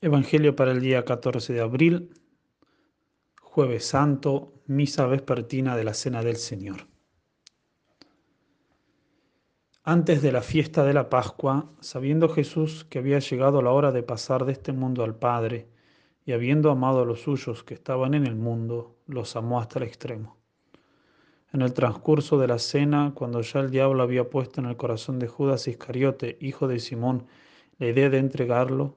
Evangelio para el día 14 de abril, jueves santo, misa vespertina de la Cena del Señor. Antes de la fiesta de la Pascua, sabiendo Jesús que había llegado la hora de pasar de este mundo al Padre, y habiendo amado a los suyos que estaban en el mundo, los amó hasta el extremo. En el transcurso de la cena, cuando ya el diablo había puesto en el corazón de Judas Iscariote, hijo de Simón, la idea de entregarlo,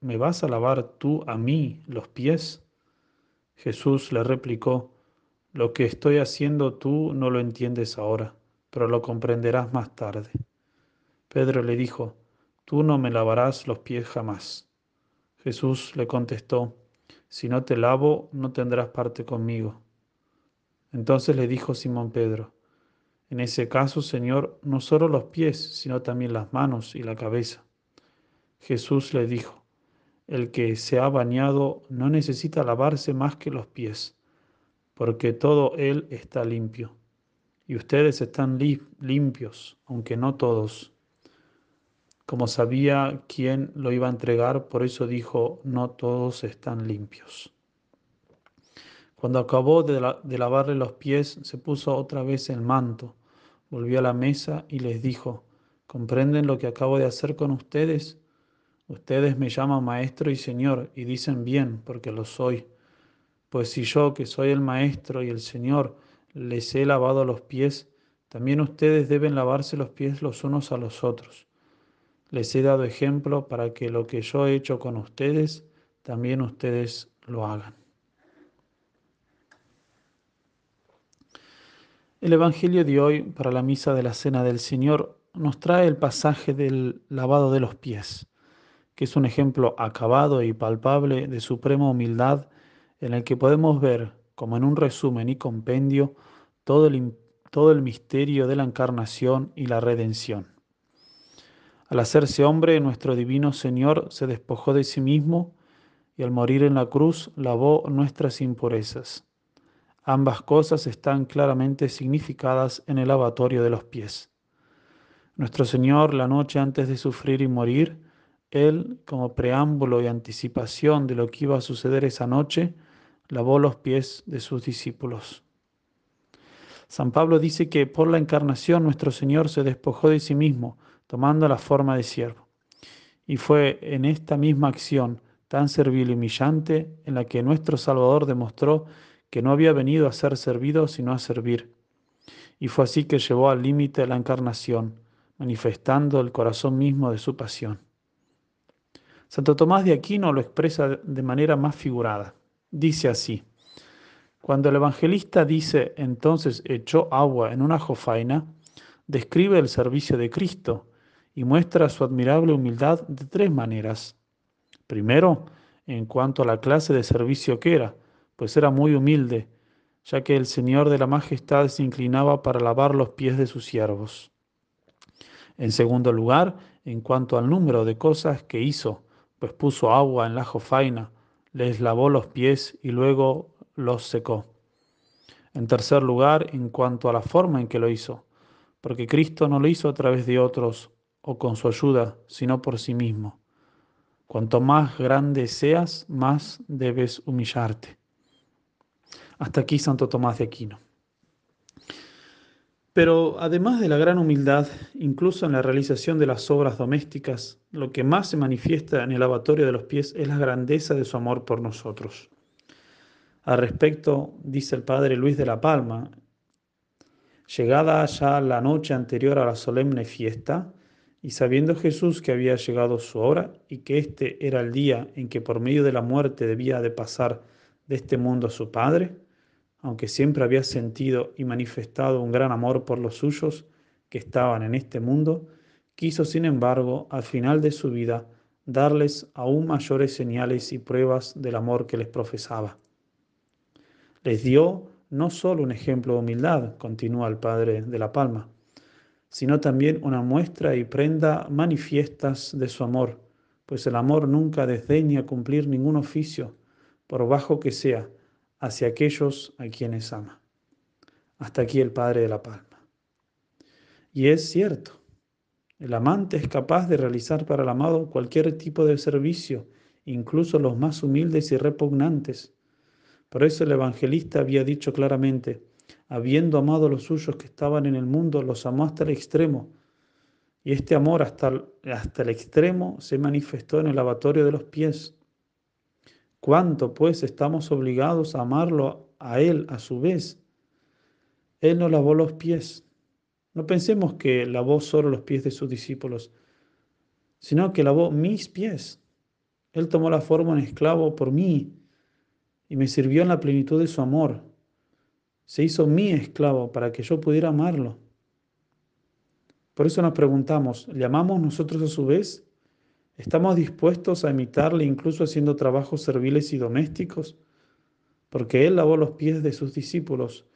¿me vas a lavar tú a mí los pies? Jesús le replicó, Lo que estoy haciendo tú no lo entiendes ahora, pero lo comprenderás más tarde. Pedro le dijo, Tú no me lavarás los pies jamás. Jesús le contestó, Si no te lavo, no tendrás parte conmigo. Entonces le dijo Simón Pedro, En ese caso, Señor, no solo los pies, sino también las manos y la cabeza. Jesús le dijo, el que se ha bañado no necesita lavarse más que los pies, porque todo él está limpio. Y ustedes están limpios, aunque no todos. Como sabía quién lo iba a entregar, por eso dijo, no todos están limpios. Cuando acabó de, lavarle los pies, se puso otra vez el manto, volvió a la mesa y les dijo, ¿comprenden lo que acabo de hacer con ustedes? Ustedes me llaman maestro y señor y dicen bien porque lo soy. Pues si yo, que soy el maestro y el señor, les he lavado los pies, también ustedes deben lavarse los pies los unos a los otros. Les he dado ejemplo para que lo que yo he hecho con ustedes, también ustedes lo hagan. El Evangelio de hoy para la misa de la Cena del Señor nos trae el pasaje del lavado de los pies que es un ejemplo acabado y palpable de suprema humildad en el que podemos ver, como en un resumen y compendio, todo el, todo el misterio de la encarnación y la redención. Al hacerse hombre, nuestro divino Señor se despojó de sí mismo y al morir en la cruz lavó nuestras impurezas. Ambas cosas están claramente significadas en el lavatorio de los pies. Nuestro Señor, la noche antes de sufrir y morir, él, como preámbulo y anticipación de lo que iba a suceder esa noche, lavó los pies de sus discípulos. San Pablo dice que por la encarnación nuestro Señor se despojó de sí mismo, tomando la forma de siervo. Y fue en esta misma acción tan servil y humillante en la que nuestro Salvador demostró que no había venido a ser servido, sino a servir. Y fue así que llevó al límite la encarnación, manifestando el corazón mismo de su pasión. Santo Tomás de Aquino lo expresa de manera más figurada. Dice así, cuando el evangelista dice entonces echó agua en una jofaina, describe el servicio de Cristo y muestra su admirable humildad de tres maneras. Primero, en cuanto a la clase de servicio que era, pues era muy humilde, ya que el Señor de la Majestad se inclinaba para lavar los pies de sus siervos. En segundo lugar, en cuanto al número de cosas que hizo, pues puso agua en la jofaina, les lavó los pies y luego los secó. En tercer lugar, en cuanto a la forma en que lo hizo, porque Cristo no lo hizo a través de otros o con su ayuda, sino por sí mismo. Cuanto más grande seas, más debes humillarte. Hasta aquí Santo Tomás de Aquino. Pero además de la gran humildad, incluso en la realización de las obras domésticas, lo que más se manifiesta en el lavatorio de los pies es la grandeza de su amor por nosotros. Al respecto, dice el padre Luis de la Palma, llegada ya la noche anterior a la solemne fiesta, y sabiendo Jesús que había llegado su hora y que este era el día en que por medio de la muerte debía de pasar de este mundo a su Padre, aunque siempre había sentido y manifestado un gran amor por los suyos que estaban en este mundo, quiso sin embargo al final de su vida darles aún mayores señales y pruebas del amor que les profesaba. Les dio no solo un ejemplo de humildad, continúa el padre de la Palma, sino también una muestra y prenda manifiestas de su amor, pues el amor nunca desdeña cumplir ningún oficio, por bajo que sea, hacia aquellos a quienes ama. Hasta aquí el padre de la Palma. Y es cierto, el amante es capaz de realizar para el amado cualquier tipo de servicio, incluso los más humildes y repugnantes. Por eso el evangelista había dicho claramente, habiendo amado a los suyos que estaban en el mundo, los amó hasta el extremo. Y este amor hasta, hasta el extremo se manifestó en el lavatorio de los pies. ¿Cuánto pues estamos obligados a amarlo a Él a su vez? Él nos lavó los pies no pensemos que lavó solo los pies de sus discípulos, sino que lavó mis pies. Él tomó la forma de esclavo por mí y me sirvió en la plenitud de su amor. Se hizo mi esclavo para que yo pudiera amarlo. Por eso nos preguntamos, ¿le amamos nosotros a su vez? ¿Estamos dispuestos a imitarle incluso haciendo trabajos serviles y domésticos? Porque Él lavó los pies de sus discípulos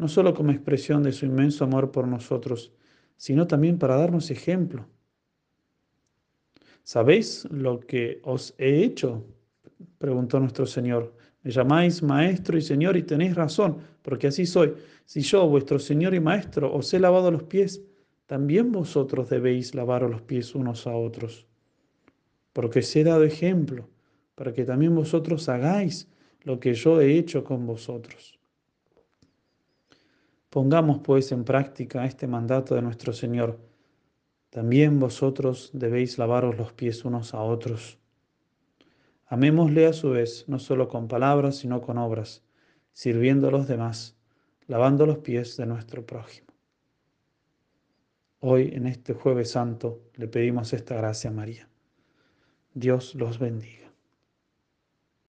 no solo como expresión de su inmenso amor por nosotros, sino también para darnos ejemplo. ¿Sabéis lo que os he hecho? preguntó nuestro Señor. Me llamáis maestro y Señor y tenéis razón, porque así soy. Si yo, vuestro Señor y Maestro, os he lavado los pies, también vosotros debéis lavaros los pies unos a otros. Porque os he dado ejemplo, para que también vosotros hagáis lo que yo he hecho con vosotros. Pongamos pues en práctica este mandato de nuestro Señor. También vosotros debéis lavaros los pies unos a otros. Amémosle a su vez, no solo con palabras, sino con obras, sirviendo a los demás, lavando los pies de nuestro prójimo. Hoy, en este jueves santo, le pedimos esta gracia a María. Dios los bendiga.